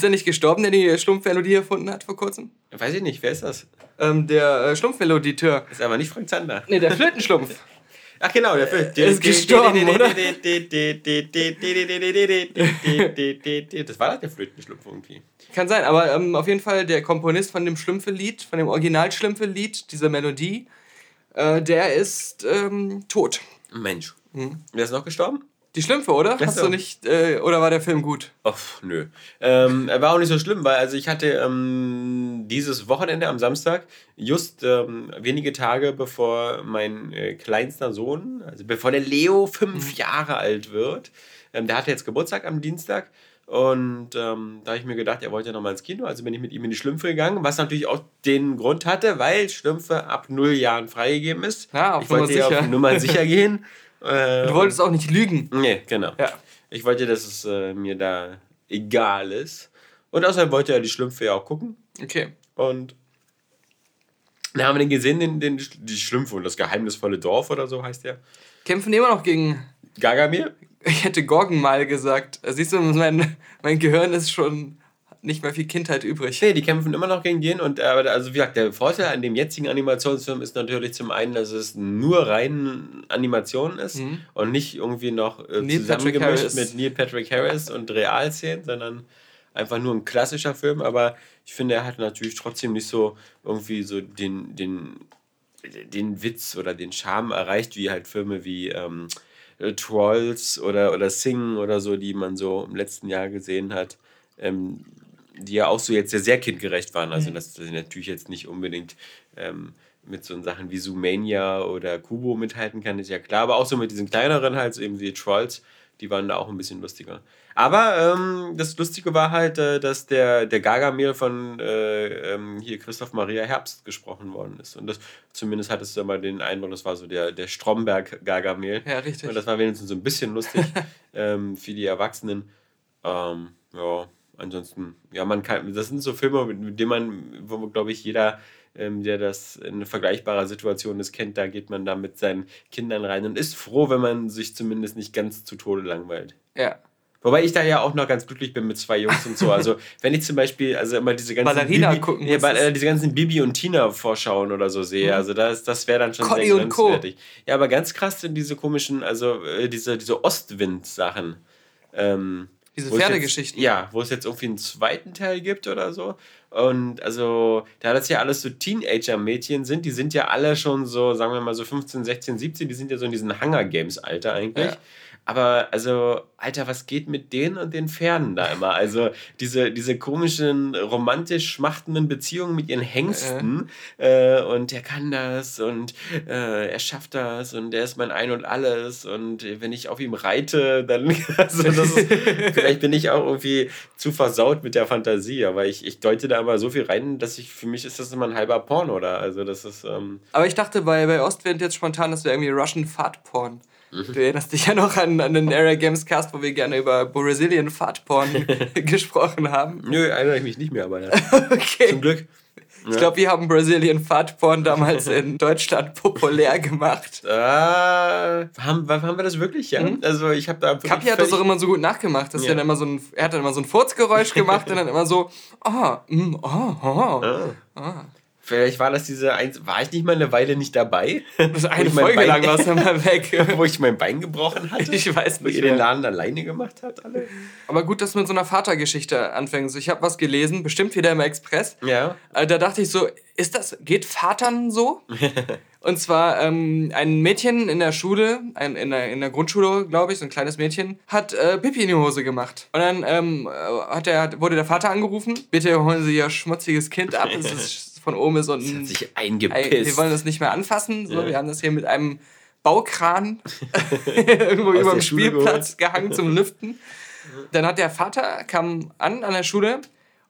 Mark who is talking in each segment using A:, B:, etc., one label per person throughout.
A: Ist er nicht gestorben, der die Schlumpfmelodie erfunden hat vor kurzem?
B: Weiß ich nicht, wer ist das?
A: Ähm, der äh, Schlumpfmeloditeur.
B: Ist aber nicht Frank Zander.
A: Nee, der Flötenschlumpf.
B: Ach genau, der Flöten.
A: Der ist gestorben, oder?
B: Das war doch der Flötenschlumpf irgendwie.
A: Kann sein, aber ähm, auf jeden Fall der Komponist von dem Schlümpfe-Lied, von dem Original-Schlümpfe-Lied, dieser Melodie, äh, der ist ähm, tot.
B: Mensch. Hm. Wer ist noch gestorben?
A: Die Schlümpfe, oder? Hast du nicht, äh, oder war der Film gut?
B: Ach, nö. Ähm, er war auch nicht so schlimm, weil also ich hatte ähm, dieses Wochenende am Samstag, just ähm, wenige Tage bevor mein äh, kleinster Sohn, also bevor der Leo fünf mhm. Jahre alt wird, ähm, der hatte jetzt Geburtstag am Dienstag. Und ähm, da habe ich mir gedacht, er wollte ja nochmal ins Kino, also bin ich mit ihm in die Schlümpfe gegangen, was natürlich auch den Grund hatte, weil Schlümpfe ab null Jahren freigegeben ist. Ja, auf ich wollte sicher. auf Nummer sicher gehen.
A: Äh, du wolltest auch nicht lügen.
B: Nee, genau. Ja. Ich wollte, dass es äh, mir da egal ist. Und außerdem wollte er die Schlümpfe ja auch gucken.
A: Okay.
B: Und dann haben wir den gesehen, den, den, die Schlümpfe und das geheimnisvolle Dorf oder so heißt der.
A: Kämpfen immer noch gegen.
B: Gargamir?
A: Ich hätte Gorgon mal gesagt. Siehst du, mein, mein Gehirn ist schon nicht mehr viel Kindheit übrig.
B: Nee, die kämpfen immer noch gegen den. Und äh, also wie gesagt, der Vorteil an dem jetzigen Animationsfilm ist natürlich zum einen, dass es nur rein Animation ist mhm. und nicht irgendwie noch äh, zusammengemischt mit Neil Patrick Harris und Realszenen, sondern einfach nur ein klassischer Film. Aber ich finde, er hat natürlich trotzdem nicht so irgendwie so den, den, den Witz oder den Charme erreicht, wie halt Filme wie ähm, Trolls oder, oder Sing oder so, die man so im letzten Jahr gesehen hat. Ähm, die ja auch so jetzt sehr, sehr kindgerecht waren. Also, mhm. dass sie natürlich jetzt nicht unbedingt ähm, mit so Sachen wie Zoomania oder Kubo mithalten kann, ist ja klar. Aber auch so mit diesen kleineren halt, so eben wie Trolls, die waren da auch ein bisschen lustiger. Aber ähm, das Lustige war halt, äh, dass der, der Gargamel von äh, ähm, hier Christoph Maria Herbst gesprochen worden ist. Und das zumindest hattest du mal den Eindruck, das war so der, der Stromberg Gargamel.
A: Ja, richtig.
B: Und das war wenigstens so ein bisschen lustig ähm, für die Erwachsenen. Ähm, ja ansonsten, ja, man kann, das sind so Filme, mit, denen man, wo, glaube ich, jeder, ähm, der das in vergleichbarer Situation ist, kennt, da geht man da mit seinen Kindern rein und ist froh, wenn man sich zumindest nicht ganz zu Tode langweilt.
A: Ja.
B: Wobei ich da ja auch noch ganz glücklich bin mit zwei Jungs und so. Also, wenn ich zum Beispiel, also immer diese ganzen.
A: Ballerina Bibi, gucken.
B: Ja, äh, diese ganzen Bibi und Tina Vorschauen oder so sehe, mhm. also das, das wäre dann schon Conny sehr grenzwertig. Ja, aber ganz krass sind diese komischen, also äh, diese, diese Ostwind-Sachen. Ähm,
A: diese Pferdegeschichten.
B: Ja, wo es jetzt irgendwie einen zweiten Teil gibt oder so. Und also, da das ja alles so Teenager-Mädchen sind, die sind ja alle schon so, sagen wir mal so 15, 16, 17, die sind ja so in diesem Hunger-Games-Alter eigentlich. Ja. Aber also, Alter, was geht mit denen und den Pferden da immer? Also, diese, diese komischen, romantisch schmachtenden Beziehungen mit ihren Hengsten. Äh. Äh, und der kann das und äh, er schafft das und er ist mein Ein und Alles. Und wenn ich auf ihm reite, dann. Also das ist, vielleicht bin ich auch irgendwie zu versaut mit der Fantasie. Aber ich, ich deute da immer so viel rein, dass ich, für mich ist das immer ein halber Porn, oder? Also, das ist. Ähm
A: aber ich dachte bei, bei Ostwind jetzt spontan, das wäre irgendwie Russian Fat Porn. Mhm. Du erinnerst dich ja noch an, an den Area Games Cast, wo wir gerne über Brazilian Fatporn gesprochen haben.
B: Nö, erinnere ich mich nicht mehr, aber ja.
A: okay.
B: Zum Glück.
A: Ich glaube, wir haben Brazilian Fatporn damals in Deutschland populär gemacht.
B: Äh, haben, haben wir das wirklich, ja? Mhm. Also ich habe da
A: Kapi hat das auch immer so gut nachgemacht. Dass ja. er, dann immer so ein, er hat dann immer so ein Furzgeräusch gemacht und dann immer so, oh, mm, oh, oh,
B: ah. oh. Vielleicht war das diese eins, war ich nicht mal eine Weile nicht dabei?
A: Das eine Folge Bein, lang warst du mal weg.
B: wo ich mein Bein gebrochen hatte.
A: Ich weiß nicht.
B: Wo ihr den Laden alleine gemacht habt, alle.
A: Aber gut, dass du mit so einer Vatergeschichte anfängst. Ich habe was gelesen, bestimmt wieder im Express.
B: Ja.
A: Äh, da dachte ich so, ist das, geht Vatern so? Und zwar ähm, ein Mädchen in der Schule, ein, in, der, in der Grundschule, glaube ich, so ein kleines Mädchen, hat äh, Pipi in die Hose gemacht. Und dann ähm, hat der, wurde der Vater angerufen, bitte holen Sie Ihr schmutziges Kind ab. Es ist von oben ist und
B: das hat sich eingepisst.
A: wir wollen das nicht mehr anfassen. So, ja. Wir haben das hier mit einem Baukran irgendwo über dem Spielplatz gehangen zum Lüften. Dann hat der Vater, kam an an der Schule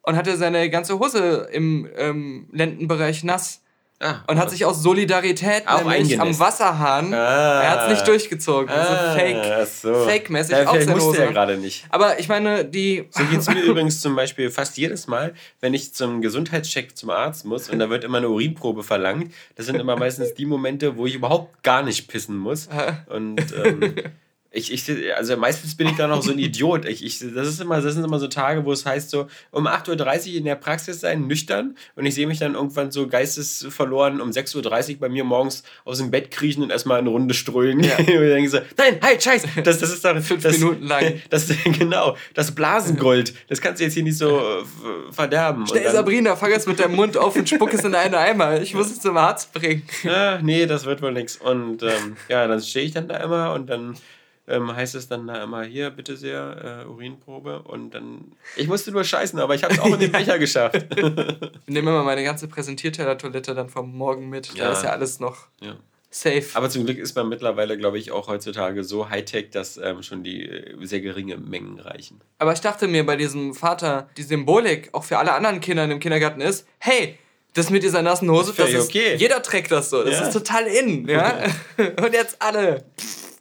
A: und hatte seine ganze Hose im ähm, Lendenbereich nass. Ah, und hat sich aus Solidarität auch nämlich am Wasserhahn, ah, er hat es nicht durchgezogen. Ah, also fake, so. fake-mäßig ja, auf seine Hose. Gerade nicht. Aber ich meine, die...
B: So geht es mir übrigens zum Beispiel fast jedes Mal, wenn ich zum Gesundheitscheck zum Arzt muss und da wird immer eine Urinprobe verlangt. Das sind immer meistens die Momente, wo ich überhaupt gar nicht pissen muss. Und ähm, ich, ich, also meistens bin ich da noch so ein Idiot. Ich, ich, das, ist immer, das sind immer so Tage, wo es heißt so, um 8.30 Uhr in der Praxis sein, nüchtern. Und ich sehe mich dann irgendwann so geistesverloren um 6.30 Uhr bei mir morgens aus dem Bett kriechen und erstmal eine Runde strölen. Ja. und ich denke so, nein, halt, scheiß, das, das ist doch... Fünf das, Minuten lang. Das, genau, das Blasengold, das kannst du jetzt hier nicht so äh, verderben.
A: Schnell, dann, Sabrina, fang jetzt mit deinem Mund auf und spuck es in einen Eimer. Ich muss es zum Arzt bringen.
B: Ja, nee, das wird wohl nichts. Und ähm, ja, dann stehe ich dann da immer und dann ähm, heißt es dann da immer hier, bitte sehr, äh, Urinprobe. Und dann, ich musste nur scheißen, aber ich habe es auch in den Becher geschafft.
A: Ich nehme immer meine ganze Präsentierteller-Toilette dann vom Morgen mit. Ja. Da ist ja alles noch ja. safe.
B: Aber zum Glück ist man mittlerweile, glaube ich, auch heutzutage so Hightech, dass ähm, schon die äh, sehr geringe Mengen reichen.
A: Aber ich dachte mir bei diesem Vater, die Symbolik auch für alle anderen Kinder im Kindergarten ist, hey, das mit dieser nassen Hose, das, das ist, okay. jeder trägt das so. Das ja. ist total in, ja. Und jetzt alle.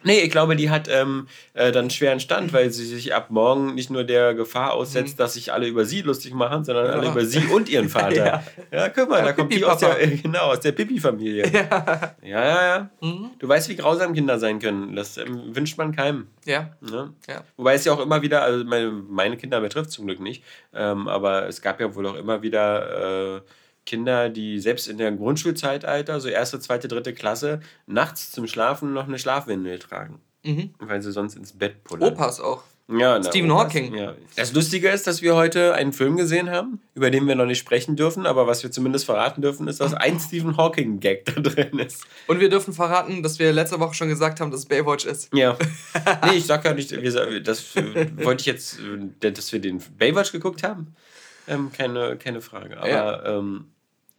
B: Nee, ich glaube, die hat ähm, äh, dann schweren Stand, weil sie sich ab morgen nicht nur der Gefahr aussetzt, mhm. dass sich alle über sie lustig machen, sondern ja. alle über sie und ihren Vater. ja. ja, guck mal, ja, da kommt die aus der, äh, genau, aus der Pipi-Familie. Ja. ja, ja. Mhm. Du weißt, wie grausam Kinder sein können. Das ähm, wünscht man keinem. Ja. Ne? ja. Wobei es ja auch immer wieder, also meine, meine Kinder betrifft zum Glück nicht, ähm, aber es gab ja wohl auch immer wieder. Äh, Kinder, die selbst in der Grundschulzeitalter, so erste, zweite, dritte Klasse, nachts zum Schlafen noch eine Schlafwindel tragen. Mhm. Weil sie sonst ins Bett pullern. Opas auch. Ja, na, Stephen Hawking. Ja. Das Lustige ist, dass wir heute einen Film gesehen haben, über den wir noch nicht sprechen dürfen, aber was wir zumindest verraten dürfen, ist, dass ein Stephen Hawking-Gag da drin ist.
A: Und wir dürfen verraten, dass wir letzte Woche schon gesagt haben, dass es Baywatch ist. Ja.
B: nee, ich sag ja nicht, das wollte ich jetzt, dass wir den Baywatch geguckt haben. Ähm, keine, keine Frage. Aber ja. ähm,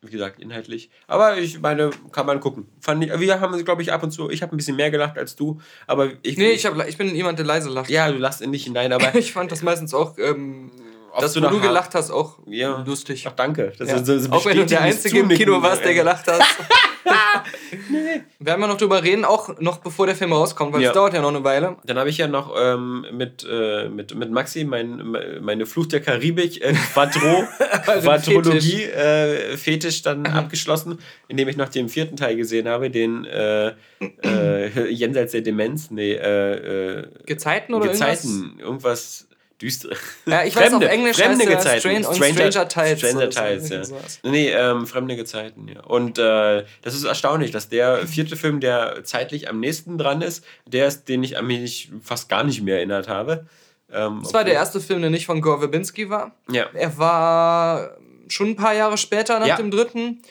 B: wie gesagt, inhaltlich. Aber ich meine, kann man gucken. Fand ich, wir haben, glaube ich, ab und zu, ich habe ein bisschen mehr gelacht als du, aber
A: ich. Nee, ich, hab, ich bin jemand, der leise lacht.
B: Ja, du lachst in dich hinein, aber.
A: ich fand das meistens auch. Ähm, dass du, du gelacht hast, auch ja. lustig.
B: Ach, danke. Das
A: ja. so, so auch wenn du der Einzige im Kino warst, der gelacht hat. nee. Werden wir noch drüber reden, auch noch bevor der Film rauskommt, weil es ja. dauert ja noch eine Weile.
B: Dann habe ich ja noch ähm, mit, äh, mit, mit Maxi mein, meine Flucht der Karibik äh, Quadro, Quadrologie äh, Fetisch dann abgeschlossen, indem ich noch den vierten Teil gesehen habe, den äh, äh, Jenseits der Demenz, nee, äh, äh,
A: Gezeiten oder
B: Gezeiten, irgendwas? irgendwas düstere. Ja, ich fremde, weiß auf Englisch fremde heißt Gezeiten. Strange, Stranger, Stranger Tides. Stranger Tides, ja. Nee, ähm, fremde Gezeiten, ja. Und äh, das ist erstaunlich, dass der vierte Film, der zeitlich am nächsten dran ist, der ist, den ich an mich fast gar nicht mehr erinnert habe.
A: Ähm, das war der erste Film, der nicht von Gore Verbinski war. Ja. Er war schon ein paar Jahre später nach ja. dem dritten.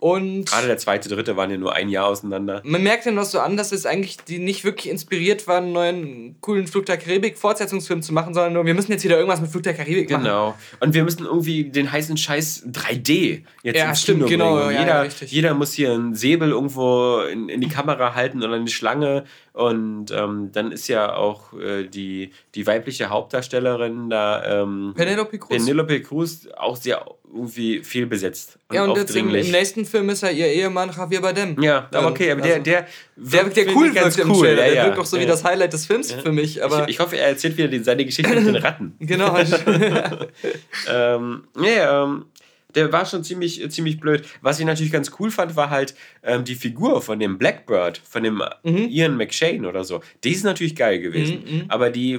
A: Und
B: Gerade der zweite, dritte waren ja nur ein Jahr auseinander.
A: Man merkt dann noch so an, dass es eigentlich die nicht wirklich inspiriert waren, einen neuen coolen Flug der Karibik Fortsetzungsfilm zu machen, sondern nur, wir müssen jetzt wieder irgendwas mit Flug der Karibik
B: machen. Genau. Und wir müssen irgendwie den heißen Scheiß 3D jetzt ja, ins stimmt, Kino genau, Ja, jeder, ja, jeder muss hier einen Säbel irgendwo in, in die Kamera halten oder eine Schlange und ähm, dann ist ja auch äh, die, die weibliche Hauptdarstellerin da, ähm, Penelope Cruz. Penelope Cruz, auch sehr irgendwie viel besetzt.
A: ja, und jetzt im, im, nächsten Film ist ja ihr Ehemann Javier Bardem.
B: Ja, aber okay, aber der, der,
A: der, der cool wirkt im cool. Trailer. Ja, der wirkt doch so ja. wie das Highlight des Films ja. für mich. Aber
B: ich, ich, hoffe, er erzählt wieder die, seine Geschichte mit den Ratten. genau. ähm, ja, ähm, der war schon ziemlich, ziemlich blöd. Was ich natürlich ganz cool fand, war halt ähm, die Figur von dem Blackbird, von dem mhm. Ian McShane oder so. Die ist natürlich geil gewesen. Mhm, mhm. aber die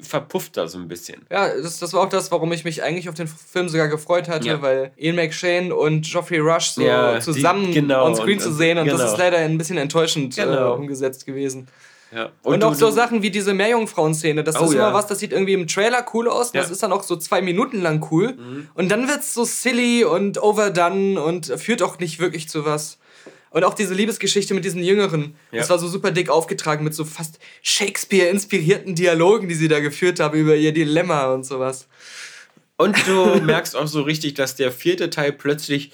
B: verpufft da so ein bisschen.
A: Ja, das, das war auch das, warum ich mich eigentlich auf den Film sogar gefreut hatte, ja. weil Ian McShane und Geoffrey Rush so ja, zusammen die, genau, on screen und, zu sehen und genau. das ist leider ein bisschen enttäuschend genau. äh, umgesetzt gewesen. Ja. Und, und auch so Sachen wie diese Meerjungfrauen-Szene. Das oh, ist immer ja. was, das sieht irgendwie im Trailer cool aus. Ja. Das ist dann auch so zwei Minuten lang cool. Mhm. Und dann wird es so silly und overdone und führt auch nicht wirklich zu was. Und auch diese Liebesgeschichte mit diesen Jüngeren. Ja. Das war so super dick aufgetragen mit so fast Shakespeare-inspirierten Dialogen, die sie da geführt haben über ihr Dilemma und sowas.
B: Und du merkst auch so richtig, dass der vierte Teil plötzlich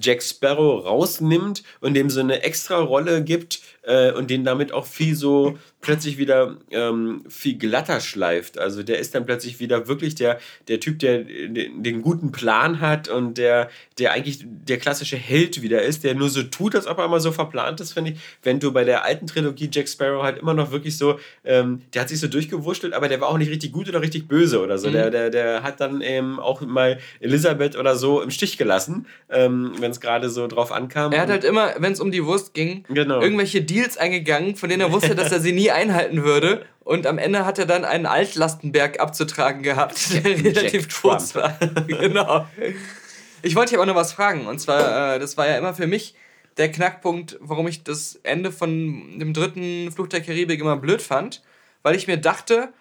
B: Jack Sparrow rausnimmt und dem so eine extra Rolle gibt, äh, und den damit auch viel so plötzlich wieder ähm, viel glatter schleift. Also der ist dann plötzlich wieder wirklich der, der Typ, der den, den, guten Plan hat und der, der eigentlich der klassische Held wieder ist, der nur so tut, als ob er immer so verplant ist, finde ich. Wenn du bei der alten Trilogie Jack Sparrow halt immer noch wirklich so, ähm, der hat sich so durchgewurschtelt, aber der war auch nicht richtig gut oder richtig böse oder so. Mhm. Der, der, der hat dann eben auch mal Elisabeth oder so im Stich gelassen, ähm, wenn es gerade so drauf ankam.
A: Er hat halt immer, wenn es um die Wurst ging, genau. irgendwelche Deals eingegangen, von denen er wusste, dass er sie nie einhalten würde. Und am Ende hat er dann einen Altlastenberg abzutragen gehabt, der relativ groß war. genau. Ich wollte hier auch noch was fragen. Und zwar, äh, das war ja immer für mich der Knackpunkt, warum ich das Ende von dem dritten Fluch der Karibik immer blöd fand. Weil ich mir dachte,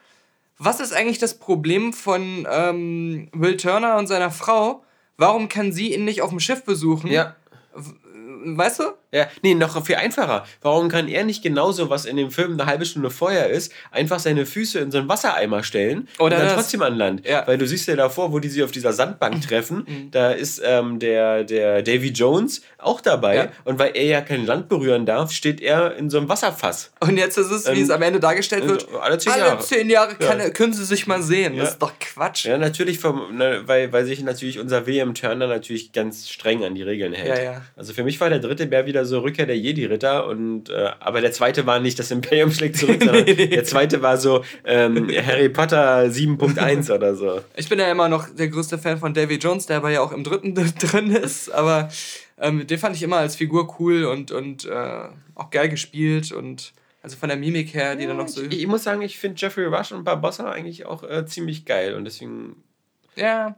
A: was ist eigentlich das Problem von ähm, Will Turner und seiner Frau? Warum kann sie ihn nicht auf dem Schiff besuchen? Ja. Weißt du?
B: Ja, nee, noch viel einfacher. Warum kann er nicht genauso, was in dem Film eine halbe Stunde vorher ist, einfach seine Füße in so einen Wassereimer stellen Oder und dann trotzdem an Land? Ja. Weil du siehst ja davor, wo die sich auf dieser Sandbank treffen, mhm. da ist ähm, der, der Davy Jones auch dabei. Ja. Und weil er ja kein Land berühren darf, steht er in so einem Wasserfass.
A: Und jetzt ist es, wie ähm, es am Ende dargestellt wird, alle zehn Jahre, alle zehn Jahre kann, ja. können sie sich mal sehen. Das ist doch Quatsch.
B: Ja, natürlich, vom, ne, weil, weil sich natürlich unser William Turner natürlich ganz streng an die Regeln hält. Also für mich war der dritte Bär wieder so Rückkehr der Jedi Jedi-Ritter und äh, aber der zweite war nicht das Imperium schlägt zurück, sondern der zweite war so ähm, Harry Potter 7.1 oder so.
A: Ich bin ja immer noch der größte Fan von Davy Jones, der aber ja auch im dritten drin ist, aber ähm, den fand ich immer als Figur cool und, und äh, auch geil gespielt und also von der Mimik her, die ja, dann noch so.
B: Ich, ich muss sagen, ich finde Jeffrey Rush und Barbossa eigentlich auch äh, ziemlich geil und deswegen
A: ja.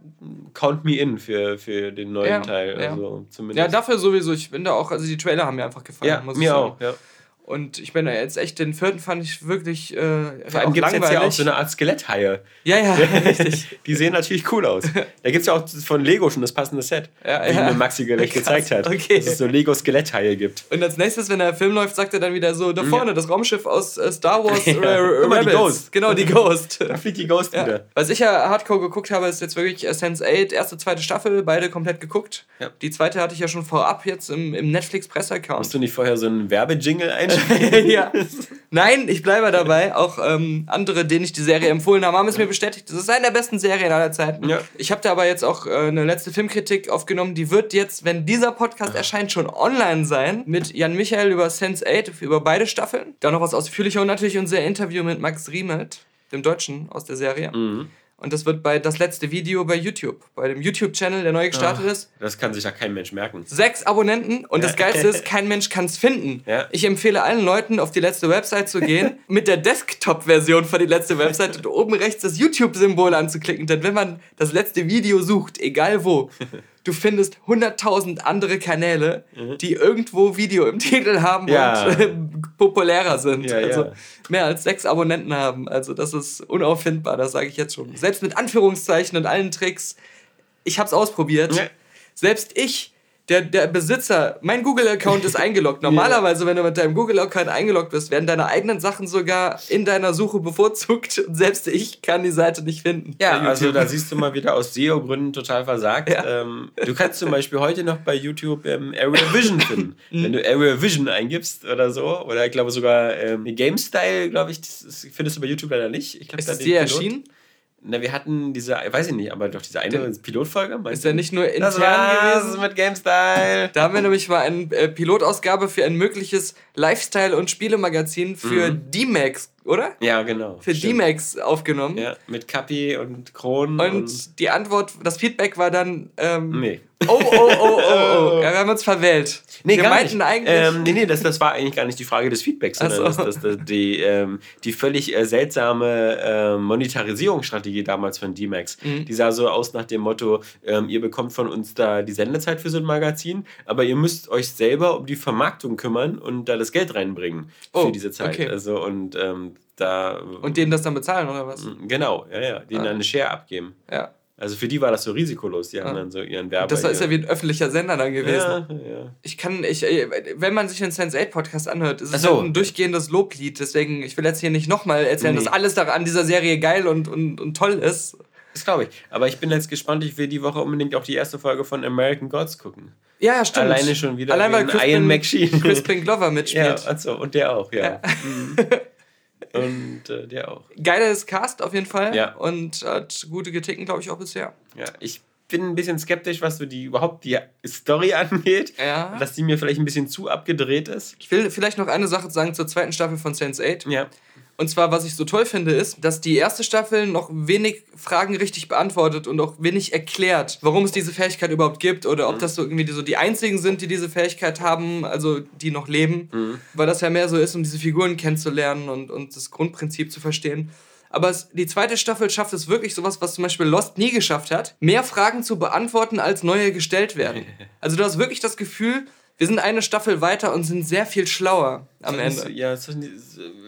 B: Count me in für, für den neuen ja, Teil. Ja. Also
A: zumindest. ja, dafür sowieso. Ich bin da auch, also die Trailer haben mir einfach gefallen.
B: Ja, mir auch, ja.
A: Und ich bin da jetzt echt, den vierten fand ich wirklich. Äh,
B: Vor allem gibt es jetzt ja auch so eine Art Skeletthaie.
A: Ja, ja, richtig.
B: Die sehen natürlich cool aus. Da gibt es ja auch von Lego schon das passende Set, ja, wie ja. mir Maxi gleich gezeigt hat. Okay. Dass es so Lego-Skeletthaie gibt.
A: Und als nächstes, wenn der Film läuft, sagt er dann wieder so: da vorne, ja. das Raumschiff aus äh, Star Wars ja. Rebels. die Ghost. Genau, die Ghost.
B: da fliegt die Ghost ja. wieder.
A: Was ich ja hardcore geguckt habe, ist jetzt wirklich Sense 8, erste, zweite Staffel, beide komplett geguckt. Die zweite hatte ich ja schon vorab jetzt im, im Netflix-Presseaccount.
B: Musst du nicht vorher so einen Werbejingle
A: ja. Nein, ich bleibe dabei. Auch ähm, andere, denen ich die Serie empfohlen habe, haben es mir bestätigt. Das ist eine der besten Serien aller Zeiten. Ja. Ich habe da aber jetzt auch äh, eine letzte Filmkritik aufgenommen. Die wird jetzt, wenn dieser Podcast erscheint, schon online sein. Mit Jan Michael über Sense 8, über beide Staffeln. Dann noch was ausführlicher und natürlich unser Interview mit Max Riemelt, dem Deutschen aus der Serie. Mhm. Und das wird bei das letzte Video bei YouTube, bei dem YouTube-Channel, der neu gestartet Ach, ist.
B: Das kann sich ja kein Mensch merken.
A: Sechs Abonnenten und ja. das Geilste ist, kein Mensch kann es finden. Ja. Ich empfehle allen Leuten, auf die letzte Website zu gehen, mit der Desktop-Version von die letzte Website und oben rechts das YouTube-Symbol anzuklicken. Denn wenn man das letzte Video sucht, egal wo, du findest 100.000 andere Kanäle, mhm. die irgendwo Video im Titel haben ja. und äh, populärer sind. Ja, also ja. mehr als sechs Abonnenten haben. Also das ist unauffindbar, das sage ich jetzt schon. Selbst mit Anführungszeichen und allen Tricks. Ich habe es ausprobiert. Selbst ich der, der Besitzer, mein Google-Account ist eingeloggt. Normalerweise, wenn du mit deinem Google-Account eingeloggt bist, werden deine eigenen Sachen sogar in deiner Suche bevorzugt. Und selbst ich kann die Seite nicht finden.
B: Ja, also da siehst du mal wieder aus SEO-Gründen total versagt. Ja. Ähm, du kannst zum Beispiel heute noch bei YouTube ähm, Area Vision finden. Wenn du Area Vision eingibst oder so, oder ich glaube sogar ähm, Game Style, glaube ich, das findest du bei YouTube leider nicht. Ich glaub,
A: ist das dir erschienen?
B: Na, wir hatten diese, weiß ich nicht, aber doch diese eine Den, Pilotfolge.
A: Ist ja nicht nur intern
B: das gewesen. mit GameStyle.
A: Da haben wir nämlich mal eine äh, Pilotausgabe für ein mögliches Lifestyle- und Spielemagazin für mhm. D-Max, oder?
B: Ja, genau.
A: Für D-Max aufgenommen.
B: Ja, mit Kapi und Kronen.
A: Und, und, die Antwort, das Feedback war dann. Ähm, nee. Oh, oh, oh, oh, oh. Ja, wir haben uns verwählt.
B: Nee, wir meinten nicht. eigentlich. Ähm, nee, nee, das, das war eigentlich gar nicht die Frage des Feedbacks, sondern so. das, das, das, die, ähm, die völlig äh, seltsame äh, Monetarisierungsstrategie damals von D-Max. Mhm. Die sah so aus nach dem Motto: ähm, Ihr bekommt von uns da die Sendezeit für so ein Magazin, aber ihr müsst euch selber um die Vermarktung kümmern und da das Geld reinbringen oh, für diese Zeit. Okay. Also, und ähm, da.
A: Und denen das dann bezahlen, oder was?
B: Genau, ja, ja. Denen ah. dann eine Share abgeben.
A: Ja.
B: Also für die war das so risikolos, die haben ja. dann so ihren Werbe.
A: Das ist ja wie ein öffentlicher Sender dann gewesen. Ja, ja. Ich kann, ich, äh, wenn man sich den Sense 8 Podcast anhört, ist es so. ein durchgehendes Loblied. Deswegen, ich will jetzt hier nicht nochmal erzählen, nee. dass alles daran an dieser Serie geil und, und, und toll ist.
B: Das glaube ich. Aber ich bin jetzt gespannt, ich will die Woche unbedingt auch die erste Folge von American Gods gucken.
A: Ja, ja, stimmt. Alleine schon wieder. Allein weil Crispin, Ian McSheen. Crispin Glover mitspielt.
B: Ja, also, und der auch, ja. ja. Mhm. und äh, der auch.
A: Geiles Cast auf jeden Fall. Ja. Und hat gute Kritiken, glaube ich, auch bisher.
B: Ja, ich bin ein bisschen skeptisch, was so die überhaupt die Story angeht. Ja. Dass die mir vielleicht ein bisschen zu abgedreht ist.
A: Ich will vielleicht noch eine Sache sagen zur zweiten Staffel von Sense 8. Ja. Und zwar, was ich so toll finde, ist, dass die erste Staffel noch wenig Fragen richtig beantwortet und auch wenig erklärt, warum es diese Fähigkeit überhaupt gibt oder ob mhm. das so irgendwie so die einzigen sind, die diese Fähigkeit haben, also die noch leben. Mhm. Weil das ja mehr so ist, um diese Figuren kennenzulernen und, und das Grundprinzip zu verstehen. Aber es, die zweite Staffel schafft es wirklich sowas, was zum Beispiel Lost nie geschafft hat, mehr Fragen zu beantworten, als neue gestellt werden. Also du hast wirklich das Gefühl, wir sind eine Staffel weiter und sind sehr viel schlauer am
B: Ende. ja,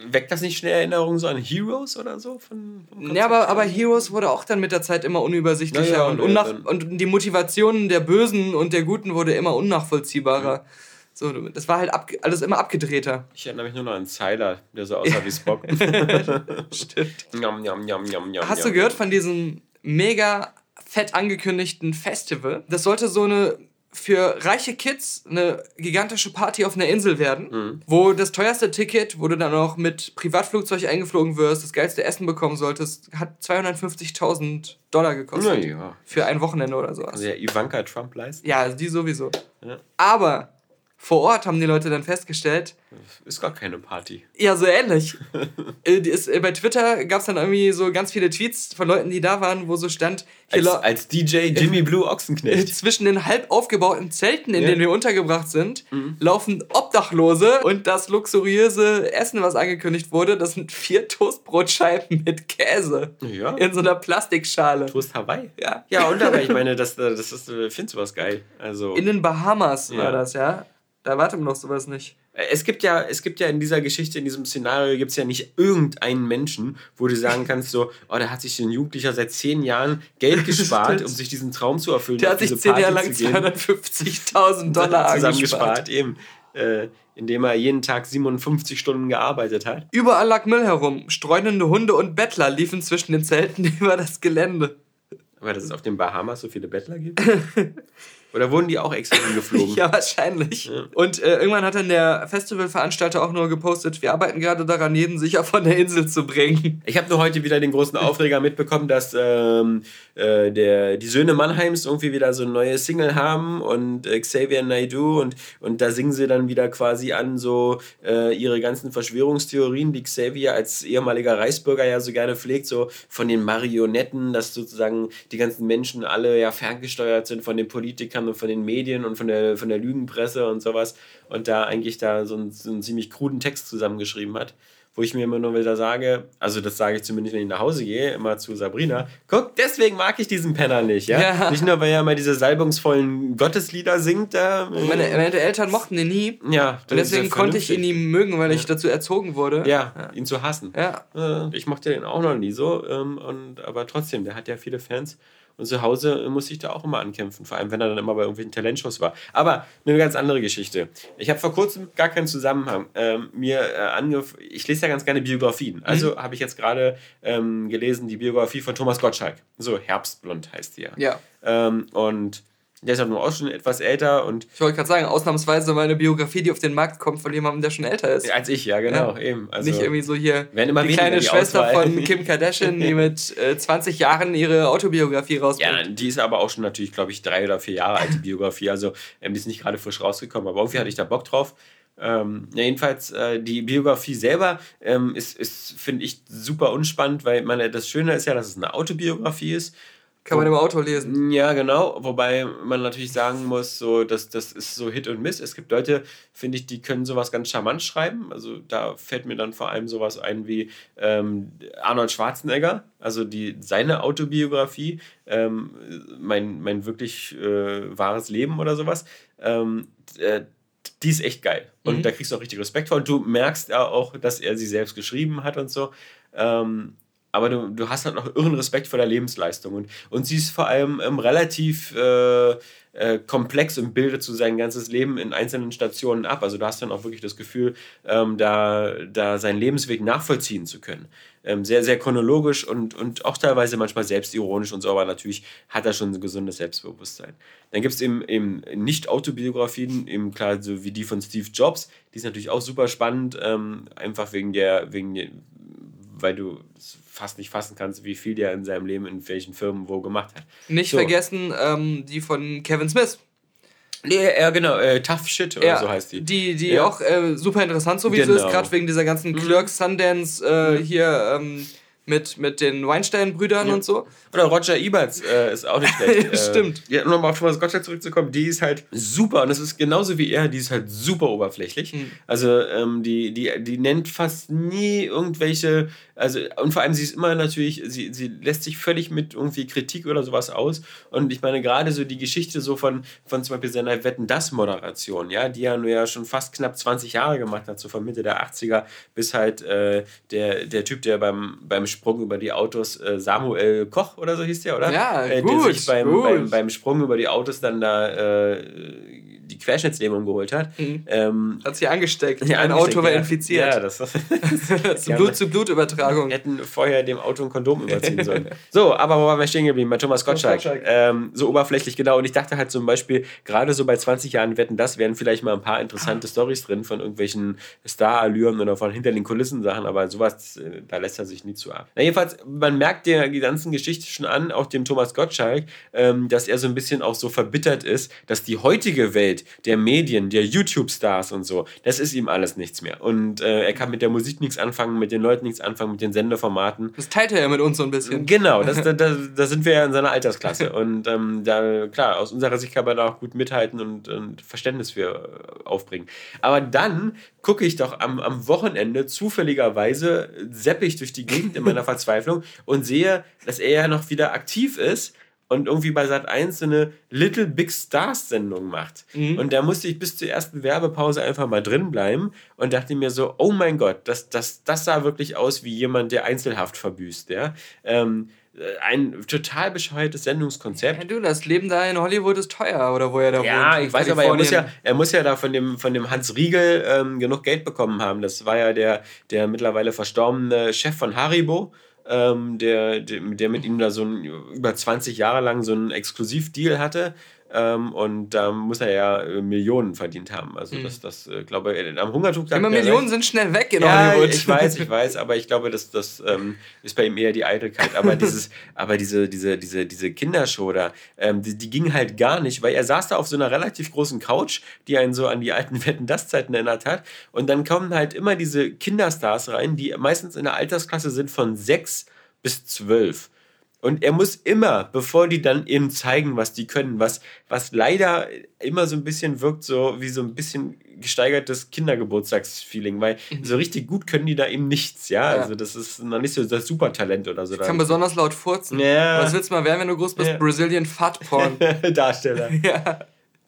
B: weckt das nicht schnell Erinnerungen so an Heroes oder so? Von,
A: ja, aber, aber Heroes wurde auch dann mit der Zeit immer unübersichtlicher ja, und, unnach und die Motivationen der Bösen und der Guten wurde immer unnachvollziehbarer. Ja. So, das war halt alles immer abgedrehter.
B: Ich erinnere mich nur noch an Zyler, der so aussah wie Spock.
A: Stimmt. Njam, njam, njam, njam, njam, Hast du gehört von diesem mega fett angekündigten Festival? Das sollte so eine für reiche Kids eine gigantische Party auf einer Insel werden, mhm. wo das teuerste Ticket, wo du dann auch mit Privatflugzeug eingeflogen wirst, das geilste Essen bekommen solltest, hat 250.000 Dollar gekostet. Ja. Für ein Wochenende oder sowas.
B: Also ja, Ivanka Trump leisten?
A: Ja, die sowieso. Ja. Aber vor Ort haben die Leute dann festgestellt.
B: Ist gar keine Party.
A: Ja, so ähnlich. Äh, ist, äh, bei Twitter gab es dann irgendwie so ganz viele Tweets von Leuten, die da waren, wo so stand.
B: Als, als, DJ Jimmy Blue Ochsenknecht.
A: Zwischen den halb aufgebauten Zelten, in ja. denen wir untergebracht sind, mhm. laufen Obdachlose und das luxuriöse Essen, was angekündigt wurde, das sind vier Toastbrotscheiben mit Käse. Ja. In so einer Plastikschale.
B: Toast Hawaii? Ja. Ja, und aber ich meine, das, das ist, findest du was geil. Also,
A: in den Bahamas ja. war das, ja. Da erwartet man doch sowas nicht.
B: Es gibt ja, es gibt ja in dieser Geschichte, in diesem Szenario, gibt es ja nicht irgendeinen Menschen, wo du sagen kannst, so, oh, da hat sich ein Jugendlicher seit zehn Jahren Geld gespart, um sich diesen Traum zu erfüllen. Der hat sich zehn Jahre lang 250.000 Dollar zusammengespart, eben. Äh, indem er jeden Tag 57 Stunden gearbeitet hat.
A: Überall lag Müll herum. Streunende Hunde und Bettler liefen zwischen den Zelten über das Gelände.
B: Aber dass es auf den Bahamas so viele Bettler gibt? Oder wurden die auch extra geflogen?
A: ja, wahrscheinlich. Ja. Und äh, irgendwann hat dann der Festivalveranstalter auch nur gepostet, wir arbeiten gerade daran, jeden sicher von der Insel zu bringen.
B: Ich habe nur heute wieder den großen Aufreger mitbekommen, dass ähm, äh, der, die Söhne Mannheims irgendwie wieder so eine neue Single haben und äh, Xavier Naidoo und, und da singen sie dann wieder quasi an so äh, ihre ganzen Verschwörungstheorien, die Xavier als ehemaliger Reichsbürger ja so gerne pflegt, so von den Marionetten, dass sozusagen die ganzen Menschen alle ja ferngesteuert sind von den Politikern und von den Medien und von der, von der Lügenpresse und sowas und da eigentlich da so einen, so einen ziemlich kruden Text zusammengeschrieben hat wo ich mir immer nur wieder sage, also das sage ich zumindest, wenn ich nach Hause gehe, immer zu Sabrina, guck, deswegen mag ich diesen Penner nicht, ja? ja. Nicht nur, weil er immer diese salbungsvollen Gotteslieder singt. Da,
A: meine, meine Eltern mochten ihn nie. Ja. Und deswegen konnte ich ihn nie mögen, weil ja. ich dazu erzogen wurde.
B: Ja, ja, ihn zu hassen. Ja. Äh, ich mochte den auch noch nie so, ähm, und, aber trotzdem, der hat ja viele Fans. Und zu Hause muss ich da auch immer ankämpfen, vor allem wenn er dann immer bei irgendwelchen Talentshows war. Aber eine ganz andere Geschichte. Ich habe vor kurzem gar keinen Zusammenhang ähm, mir äh, angef Ich lese ja ganz gerne Biografien. Mhm. Also habe ich jetzt gerade ähm, gelesen die Biografie von Thomas Gottschalk. So Herbstblond heißt die ja. Ja. Ähm, und der ist ja nur auch schon etwas älter und.
A: Ich wollte gerade sagen, ausnahmsweise mal eine Biografie, die auf den Markt kommt von jemandem, der schon älter ist.
B: Als ich, ja, genau, ja. eben.
A: Also Nicht irgendwie so hier die kleine die Schwester Auswahl. von Kim Kardashian, die mit äh, 20 Jahren ihre Autobiografie rausbringt.
B: Ja, die ist aber auch schon natürlich, glaube ich, drei oder vier Jahre alte Biografie. Also ähm, die ist nicht gerade frisch rausgekommen, aber irgendwie hatte ich da Bock drauf. Ähm, jedenfalls, äh, die Biografie selber ähm, ist, ist finde ich, super unspannend, weil man, das Schöne ist ja, dass es eine Autobiografie ist
A: kann man im Auto lesen.
B: Ja, genau. Wobei man natürlich sagen muss, so, dass das ist so Hit und Miss. Es gibt Leute, finde ich, die können sowas ganz charmant schreiben. Also da fällt mir dann vor allem sowas ein wie ähm, Arnold Schwarzenegger, also die, seine Autobiografie, ähm, mein, mein wirklich äh, wahres Leben oder sowas. Ähm, äh, die ist echt geil. Und mhm. da kriegst du auch richtig Respekt vor. Und du merkst ja auch, dass er sie selbst geschrieben hat und so. Ähm, aber du, du hast halt noch irren Respekt vor der Lebensleistung. Und, und sie ist vor allem ähm, relativ äh, äh, komplex und bildet so sein ganzes Leben in einzelnen Stationen ab. Also du hast dann auch wirklich das Gefühl, ähm, da, da seinen Lebensweg nachvollziehen zu können. Ähm, sehr, sehr chronologisch und, und auch teilweise manchmal selbstironisch und so, aber natürlich hat er schon ein gesundes Selbstbewusstsein. Dann gibt es eben, eben Nicht-Autobiografien, eben klar, so wie die von Steve Jobs, die ist natürlich auch super spannend, ähm, einfach wegen der, wegen der, weil du fast nicht fassen kannst, wie viel der in seinem Leben in welchen Firmen wo gemacht hat.
A: Nicht so. vergessen ähm, die von Kevin Smith.
B: Nee, ja, genau, äh, Tough Shit oder ja, so heißt die.
A: Die, die ja. auch äh, super interessant so wie genau. sie ist, gerade wegen dieser ganzen mhm. Clerks Sundance äh, mhm. hier. Ähm, mit, mit den Weinstein-Brüdern ja. und so.
B: Oder Roger Eberts äh, ist auch nicht schlecht. Stimmt. Äh, ja, um nochmal auf Thomas Gottschalk zurückzukommen, die ist halt super und das ist genauso wie er, die ist halt super oberflächlich. Mhm. Also ähm, die, die, die nennt fast nie irgendwelche, also und vor allem sie ist immer natürlich, sie, sie lässt sich völlig mit irgendwie Kritik oder sowas aus und ich meine gerade so die Geschichte so von, von zum Beispiel seiner Wetten-Das-Moderation, ja, die er nur ja schon fast knapp 20 Jahre gemacht hat, so von Mitte der 80er bis halt äh, der, der Typ, der beim, beim Sprung über die Autos, äh, Samuel Koch oder so hieß der, oder? Ja, äh, gut, der sich beim, gut. beim, beim Sprung über die Autos dann da äh, die Querschnittslähmung geholt hat. Mhm.
A: Ähm, hat sie angesteckt. Ja, ein Auto war ja. infiziert. Ja, das, das Blut zu Blutübertragung.
B: Hätten vorher dem Auto ein Kondom überziehen sollen. so, aber wo waren wir stehen geblieben? Bei Thomas Gottschalk. Ähm, so oberflächlich, genau. Und ich dachte halt zum Beispiel, gerade so bei 20 Jahren Wetten, das wären vielleicht mal ein paar interessante. Stories drin von irgendwelchen Star-Allüren oder von hinter den Kulissen Sachen, aber sowas, äh, da lässt er sich nie zu ab. Na, jedenfalls, man merkt der die ganzen Geschichte schon an, auch dem Thomas Gottschalk, ähm, dass er so ein bisschen auch so verbittert ist, dass die heutige Welt der Medien, der YouTube-Stars und so, das ist ihm alles nichts mehr. Und äh, er kann mit der Musik nichts anfangen, mit den Leuten nichts anfangen, mit den Sendeformaten.
A: Das teilt er ja mit uns so ein bisschen.
B: Genau, das, da, sind wir ja in seiner Altersklasse. und ähm, da, klar, aus unserer Sicht kann man da auch gut mithalten und, und Verständnis für äh, aufbringen. Aber dann gucke ich doch am, am Wochenende zufälligerweise seppig durch die Gegend in meiner Verzweiflung und sehe, dass er ja noch wieder aktiv ist und irgendwie bei Sat 1 so eine Little Big Stars Sendung macht. Mhm. Und da musste ich bis zur ersten Werbepause einfach mal drin bleiben und dachte mir so, oh mein Gott, das, das, das sah wirklich aus wie jemand, der Einzelhaft verbüßt. Ja? Ähm, ein total bescheuertes Sendungskonzept.
A: Ja, du, das Leben da in Hollywood ist teuer, oder wo er da
B: ja, wohnt. Ja, ich weiß, aber er muss ja, er muss ja da von dem, von dem Hans Riegel ähm, genug Geld bekommen haben. Das war ja der, der mittlerweile verstorbene Chef von Haribo ähm, der, der, der mit ihm da so ein, über 20 Jahre lang so einen Exklusivdeal hatte. Ähm, und da muss er ja äh, Millionen verdient haben. Also, mhm. das, das äh, glaube ich, am Hungertuch.
A: Immer Millionen sind schnell weg in
B: ja, Hollywood. Ich weiß, ich weiß, aber ich glaube, das, das ähm, ist bei ihm eher die Eitelkeit. Aber, dieses, aber diese, diese, diese, diese Kindershow da, ähm, die, die ging halt gar nicht, weil er saß da auf so einer relativ großen Couch, die einen so an die alten Wetten-Das-Zeiten erinnert hat. Und dann kommen halt immer diese Kinderstars rein, die meistens in der Altersklasse sind von sechs bis zwölf. Und er muss immer, bevor die dann eben zeigen, was die können, was, was leider immer so ein bisschen wirkt, so wie so ein bisschen gesteigertes Kindergeburtstagsfeeling, weil mhm. so richtig gut können die da eben nichts, ja. ja. Also das ist noch nicht so das Supertalent oder so.
A: Ich kann besonders laut furzen. Ja. Was willst du mal werden, wenn du groß bist? Ja. Brazilian Fat Porn.
B: Darsteller. ja.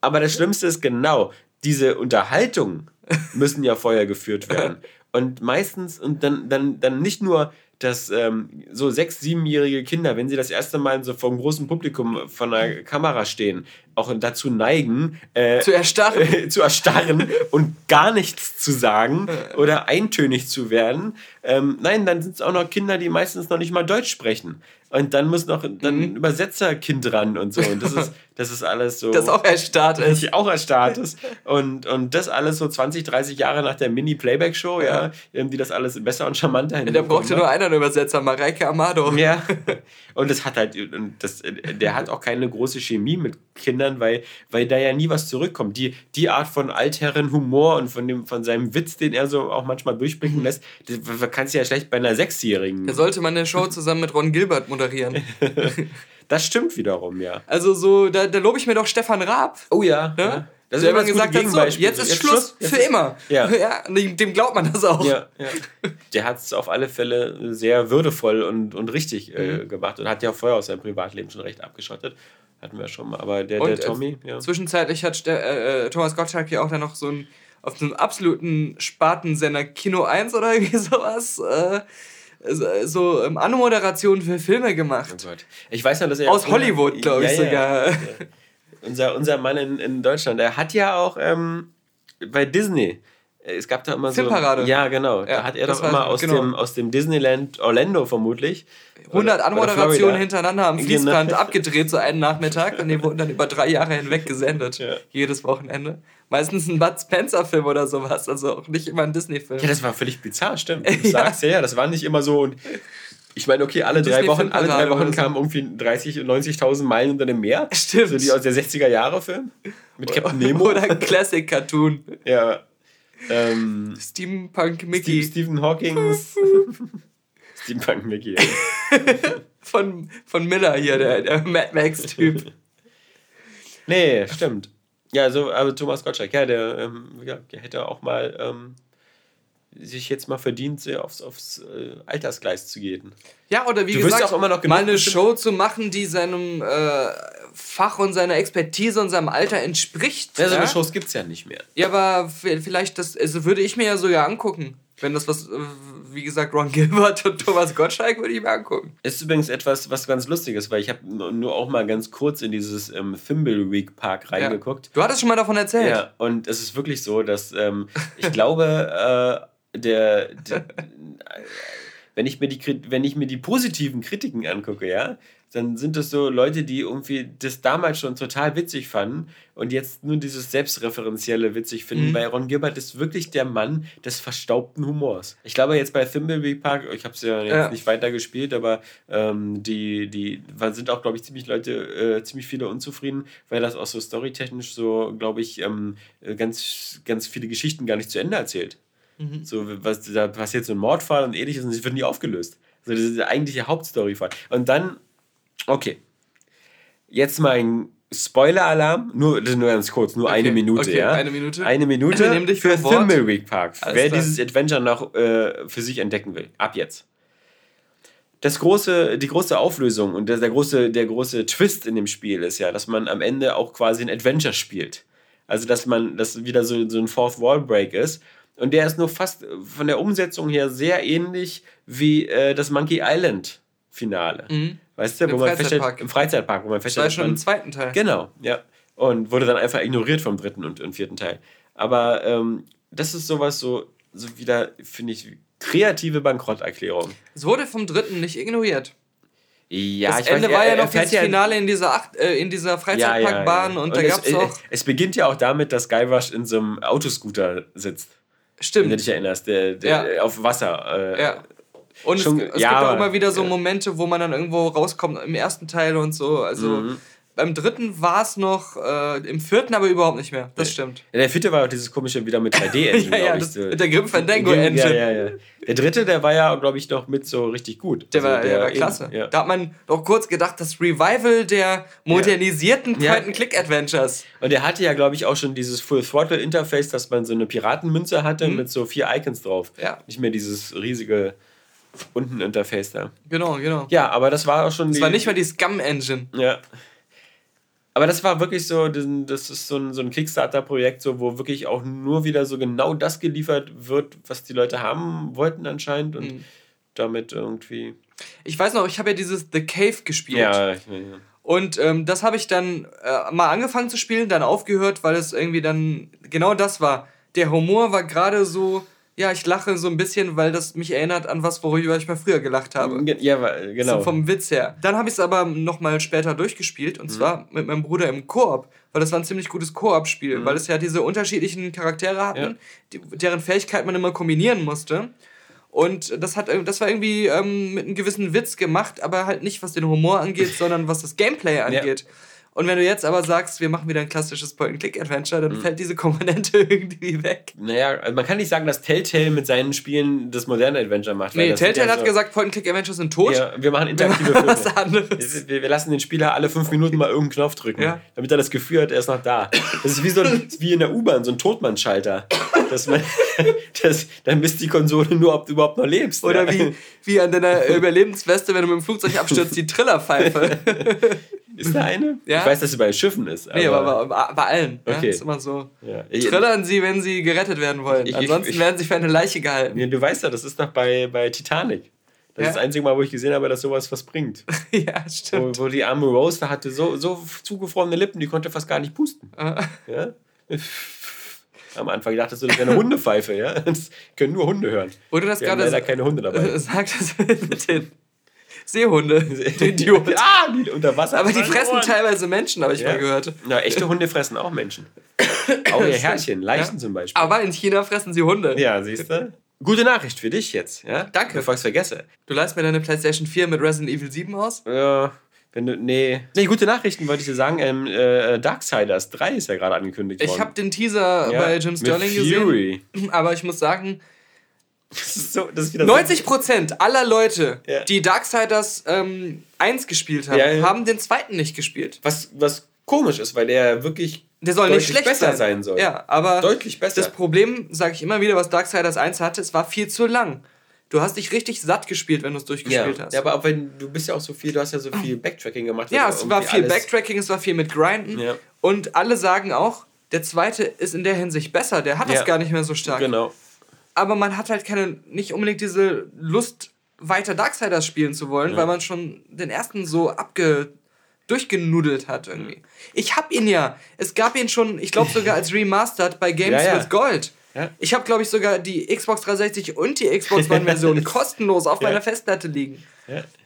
B: Aber das Schlimmste ist genau, diese Unterhaltungen müssen ja vorher geführt werden. Und meistens, und dann, dann, dann nicht nur dass ähm, so sechs-, siebenjährige Kinder, wenn sie das erste Mal so vor einem großen Publikum von der Kamera stehen, auch dazu neigen, äh,
A: zu erstarren,
B: äh, zu erstarren und gar nichts zu sagen oder eintönig zu werden. Ähm, nein, dann sind es auch noch Kinder, die meistens noch nicht mal Deutsch sprechen. Und dann muss noch dann ein mhm. Übersetzerkind ran und so. Und das ist, das ist alles so.
A: Das auch erstarrt ist.
B: Auch erstarrt ist. Und, und das alles so 20, 30 Jahre nach der Mini-Playback-Show, ja, die das alles besser und charmanter
A: hinbekommen. Da brauchte nur einer einen Übersetzer, Mareike Amado.
B: Ja. Und das hat halt, das, der hat auch keine große Chemie mit Kindern, weil, weil da ja nie was zurückkommt. Die, die Art von Altherren-Humor und von, dem, von seinem Witz, den er so auch manchmal durchblicken lässt, das kannst du ja schlecht bei einer Sechsjährigen.
A: Da sollte man eine Show zusammen mit Ron Gilbert moderieren.
B: das stimmt wiederum, ja.
A: Also so, da, da lobe ich mir doch Stefan Raab.
B: Oh ja. Ne? ja.
A: Das der immer gesagt hat, so, jetzt ist jetzt Schluss, Schluss für immer. Ja. ja. dem glaubt man das auch. Ja,
B: ja. Der hat es auf alle Fälle sehr würdevoll und, und richtig äh, mhm. gemacht und hat ja vorher aus seinem Privatleben schon recht abgeschottet. Hatten wir schon mal. Aber der, und, der äh, Tommy,
A: ja. Zwischenzeitlich hat äh, äh, Thomas Gottschalk ja auch dann noch so ein auf einem absoluten Spartensender Kino 1 oder irgendwie sowas. Äh, so ähm, Anmoderationen für Filme gemacht. Oh Gott. Ich weiß noch, dass er. Aus Hollywood, glaube ich ja,
B: sogar. Ja. unser, unser Mann in, in Deutschland, der hat ja auch ähm, bei Disney. Es gab da immer Filmparade. so. Ja, genau. Ja, da hat er doch immer aus, genau. dem, aus dem Disneyland Orlando vermutlich. 100
A: Anmoderationen hintereinander am genau. Fließband genau. abgedreht, so einen Nachmittag. Und die wurden dann über drei Jahre hinweg gesendet. Ja. Jedes Wochenende. Meistens ein Bud Spencer-Film oder sowas. Also auch nicht immer ein Disney-Film.
B: Ja, das war völlig bizarr, stimmt. Du ja. sagst ja, das war nicht immer so. Und ich meine, okay, alle drei Wochen, alle drei Wochen kamen irgendwie 30, 90.000 Meilen unter dem Meer. Stimmt. So die aus der 60er Jahre Film. Mit Captain Nemo.
A: Oder ein Classic-Cartoon.
B: ja. Ähm,
A: Steampunk Mickey.
B: Steve, Stephen Hawking. Steampunk Mickey.
A: von, von Miller hier, der, der Mad Max-Typ.
B: nee, stimmt. Ja, so, aber Thomas Gottschalk, ja, der, ähm, ja, hätte auch mal ähm, sich jetzt mal verdient, aufs, aufs äh, Altersgleis zu gehen.
A: Ja, oder wie du gesagt, auch immer noch mal eine Show zu machen, die seinem äh, Fach und seiner Expertise und seinem Alter entspricht.
B: Ja, so eine Shows gibt es ja nicht mehr.
A: Ja, aber vielleicht, das also würde ich mir ja sogar angucken. Wenn das was, äh, wie gesagt, Ron Gilbert und Thomas Gottschalk würde ich mir angucken.
B: Ist übrigens etwas, was ganz lustig ist, weil ich habe nur auch mal ganz kurz in dieses ähm, Thimbleweed Park reingeguckt.
A: Ja. Du hattest schon mal davon erzählt.
B: Ja, und es ist wirklich so, dass ähm, ich glaube, äh, der, der wenn ich mir die wenn ich mir die positiven Kritiken angucke, ja, dann sind das so Leute, die irgendwie das damals schon total witzig fanden und jetzt nur dieses selbstreferenzielle witzig finden. Mhm. Weil Ron Gilbert ist wirklich der Mann des verstaubten Humors. Ich glaube jetzt bei Thimbleweed Park, ich habe es ja jetzt ja. nicht weiter gespielt, aber ähm, die, die sind auch, glaube ich, ziemlich Leute, äh, ziemlich viele unzufrieden, weil das auch so storytechnisch so, glaube ich, ähm, ganz, ganz viele Geschichten gar nicht zu Ende erzählt. Mhm. So, was, da passiert so ein Mordfall und ähnliches und es wird nie aufgelöst. So, das ist der eigentliche Hauptstory-Fall. Und dann, okay. Jetzt mal ein Spoiler-Alarm, nur, nur ganz kurz, nur okay. eine Minute, okay, ja? Eine Minute. Eine Minute für Thimbleweed Park. Alles wer klar. dieses Adventure noch äh, für sich entdecken will. Ab jetzt. Das große, die große Auflösung und der, der, große, der große Twist in dem Spiel ist ja, dass man am Ende auch quasi ein Adventure spielt. Also, dass man, dass wieder so, so ein Fourth Wall Break ist und der ist nur fast von der Umsetzung her sehr ähnlich wie äh, das Monkey Island Finale. Mhm. Weißt du, Im wo man feststellt, im Freizeitpark, wo man feststellt. Das war schon im zweiten Teil. Genau, ja. Und wurde dann einfach ignoriert vom dritten und, und vierten Teil. Aber ähm, das ist sowas so, so wieder, finde ich, kreative Bankrotterklärung.
A: Es wurde vom dritten nicht ignoriert. Ja, das ich Ende weiß, war ja noch das ja Finale in dieser, Acht, äh, in dieser Freizeitparkbahn ja, ja, und, und, da gab es auch.
B: Es beginnt ja auch damit, dass Guybrush in so einem Autoscooter sitzt. Stimmt. Wenn du dich erinnerst, der, der ja. auf Wasser. Äh, ja.
A: Und schon, es, es ja, gibt auch immer wieder so Momente, wo man dann irgendwo rauskommt im ersten Teil und so. Also mhm. Beim dritten war es noch, äh, im vierten aber überhaupt nicht mehr. Das stimmt.
B: Ja, der vierte war auch dieses komische wieder mit 3D-Engine, ja, ja, das, Mit der Grim Fandango Engine. Ja, ja, ja. Der dritte, der war ja, glaube ich, noch mit so richtig gut.
A: Der, also war, der war klasse. Ja. Da hat man doch kurz gedacht, das Revival der modernisierten ja. Point-and-Click-Adventures.
B: Und der hatte ja, glaube ich, auch schon dieses Full-Throttle-Interface, dass man so eine Piratenmünze hatte mhm. mit so vier Icons drauf. Ja. Nicht mehr dieses riesige unten Interface da.
A: Genau, genau.
B: Ja, aber das war auch schon.
A: Das war nicht mal die Scum-Engine.
B: Ja. Aber das war wirklich so, das ist so ein, so ein Kickstarter-Projekt, so, wo wirklich auch nur wieder so genau das geliefert wird, was die Leute haben wollten anscheinend und mhm. damit irgendwie.
A: Ich weiß noch, ich habe ja dieses The Cave gespielt. Ja, ich ja. Und ähm, das habe ich dann äh, mal angefangen zu spielen, dann aufgehört, weil es irgendwie dann genau das war. Der Humor war gerade so ja, ich lache so ein bisschen, weil das mich erinnert an was, worüber ich mal früher gelacht habe. Ja, genau. So vom Witz her. Dann habe ich es aber nochmal später durchgespielt und mhm. zwar mit meinem Bruder im Koop, weil das war ein ziemlich gutes Koop-Spiel, mhm. weil es ja diese unterschiedlichen Charaktere hatten, ja. die, deren Fähigkeit man immer kombinieren musste. Und das, hat, das war irgendwie ähm, mit einem gewissen Witz gemacht, aber halt nicht was den Humor angeht, sondern was das Gameplay angeht. Ja. Und wenn du jetzt aber sagst, wir machen wieder ein klassisches Point-and-Click-Adventure, dann mhm. fällt diese Komponente irgendwie weg.
B: Naja, also man kann nicht sagen, dass Telltale mit seinen Spielen das moderne Adventure macht.
A: Nee, Telltale hat so gesagt, Point-and-Click-Adventures sind tot.
B: Ja, wir machen interaktive Filme. Was anderes. Wir, wir, lassen den Spieler alle fünf Minuten mal irgendeinen Knopf drücken, ja. damit er das Gefühl hat, er ist noch da. Das ist wie, so wie in der U-Bahn, so ein Totmannschalter. Dass man, das, dann misst die Konsole nur, ob du überhaupt noch lebst.
A: Oder ja. wie, wie an deiner Überlebensweste, wenn du mit dem Flugzeug abstürzt, die Trillerpfeife.
B: Ist da eine? Ja? Ich weiß, dass sie bei Schiffen ist.
A: Aber nee, aber bei, bei allen. Okay. Ja, ist immer so. Ja. Trillern sie, wenn sie gerettet werden wollen. Ich, Ansonsten ich, werden sie für eine Leiche gehalten.
B: Ja, du weißt ja, das ist doch bei, bei Titanic. Das ja. ist das einzige Mal, wo ich gesehen habe, dass sowas was bringt. ja, stimmt. Wo, wo, die arme Rose da hatte so, so zugefrorene Lippen, die konnte fast gar nicht pusten. Uh. Ja? Am Anfang dachtest du, das wäre eine Hundepfeife, ja? Das können nur Hunde hören. Oder das gerade. leider keine Hunde dabei.
A: Sagt das mit den Seehunde. Die Idioten.
B: ah, die unter Wasser.
A: Aber die fressen Ohren. teilweise Menschen, habe ich ja. mal gehört.
B: Na, echte Hunde fressen auch Menschen. auch ihr Herrchen, Leichen ja. zum Beispiel.
A: Aber in China fressen sie Hunde.
B: Ja, siehst du? Gute Nachricht für dich jetzt, ja?
A: Danke.
B: Bevor ich es vergesse.
A: Du leist mir deine PlayStation 4 mit Resident Evil 7 aus?
B: Ja. Wenn du, nee. Nee, gute Nachrichten wollte ich dir sagen. Ähm, äh, Darksiders 3 ist ja gerade angekündigt
A: worden. Ich habe den Teaser ja, bei Jim Sterling Fury. gesehen. Aber ich muss sagen, das ist so, das ist 90 Prozent aller Leute, ja. die Darksiders ähm, 1 gespielt haben, ja, ja. haben den zweiten nicht gespielt.
B: Was, was komisch ist, weil der wirklich der soll nicht schlecht besser sein. sein. soll.
A: Ja, aber deutlich besser. Das Problem, sage ich immer wieder, was Darksiders 1 hatte, es war viel zu lang. Du hast dich richtig satt gespielt, wenn du es durchgespielt
B: ja.
A: hast.
B: Ja, aber auch wenn du bist ja auch so viel, du hast ja so viel Backtracking gemacht.
A: Ja, es war viel Backtracking, es war viel mit Grinden. Ja. Und alle sagen auch, der zweite ist in der Hinsicht besser, der hat ja. das gar nicht mehr so stark. Genau. Aber man hat halt keine, nicht unbedingt diese Lust, weiter Darksiders spielen zu wollen, ja. weil man schon den ersten so abge durchgenudelt hat irgendwie. Ich hab ihn ja. Es gab ihn schon, ich glaube sogar als Remastered bei Games ja, ja. with Gold. Ja. Ich habe, glaube ich, sogar die Xbox 360 und die Xbox One-Version kostenlos auf meiner Festplatte liegen.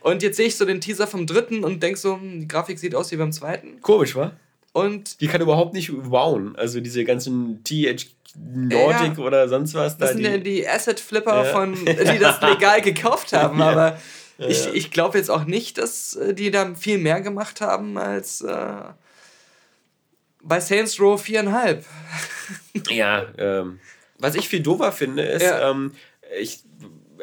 A: Und jetzt sehe ich so den Teaser vom dritten und denk so, hm, die Grafik sieht aus wie beim zweiten.
B: Komisch, wa? Und die kann überhaupt nicht wowen. Also diese ganzen TH Nordic ja, oder sonst was.
A: Das da sind die, ja die Asset-Flipper, ja. von, die das legal gekauft haben. Aber ich, ich glaube jetzt auch nicht, dass äh, die da viel mehr gemacht haben als äh, bei Saints Row 4,5.
B: ja, ähm, was ich viel doofer finde, ist, ähm, ich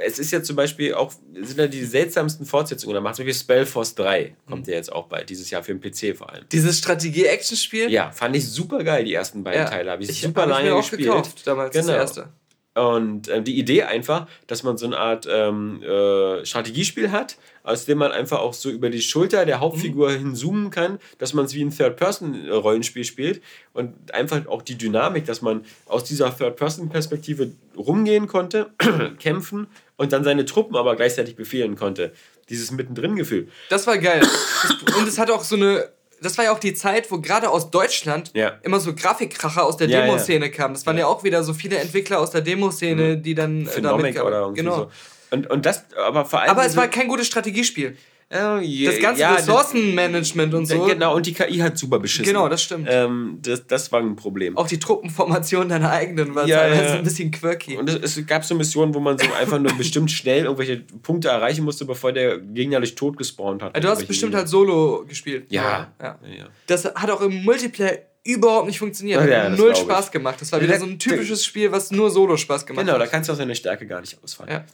B: es ist ja zum Beispiel auch, sind ja die seltsamsten Fortsetzungen Da macht Zum Beispiel Spellforce 3 kommt mhm. ja jetzt auch bald, dieses Jahr für den PC vor allem.
A: Dieses Strategie-Action-Spiel?
B: Ja, fand ich super geil, die ersten beiden ja. Teile. Habe ich, ich super hab lange ich mir gespielt. Gekauft, damals genau. das erste. Und äh, die Idee einfach, dass man so eine Art ähm, äh, Strategiespiel hat, aus dem man einfach auch so über die Schulter der Hauptfigur mhm. hinzoomen kann, dass man es wie ein Third-Person-Rollenspiel spielt und einfach auch die Dynamik, dass man aus dieser Third-Person-Perspektive rumgehen konnte, kämpfen und dann seine Truppen aber gleichzeitig befehlen konnte. Dieses Mittendrin-Gefühl.
A: Das war geil. und es hat auch so eine das war ja auch die Zeit, wo gerade aus Deutschland ja. immer so Grafikkracher aus der ja, Demoszene ja. kamen. Das waren ja. auch wieder so viele Entwickler aus der Demoszene, mhm. die dann äh, damit kamen. oder irgendwie
B: genau. so. Und, und das, aber vor allem.
A: Aber es war kein gutes Strategiespiel. Oh, yeah. Das ganze ja, Ressourcenmanagement und so.
B: Genau, und die KI hat super beschissen.
A: Genau, das stimmt.
B: Ähm, das, das war ein Problem.
A: Auch die Truppenformation deiner eigenen war ja, teilweise ja. ein bisschen quirky.
B: Und es, es, gab so Missionen, wo man so einfach nur bestimmt schnell irgendwelche Punkte erreichen musste, bevor der Gegner durch Tod gespawnt hat.
A: Du hast bestimmt halt Solo gespielt.
B: Ja.
A: ja. Das hat auch im Multiplayer überhaupt nicht funktioniert. Hat ja, null Spaß gemacht. Das war wieder so ein typisches Spiel, was nur Solo Spaß gemacht
B: genau, hat. Genau, da kannst du auch seine Stärke gar nicht ausfallen. Ja.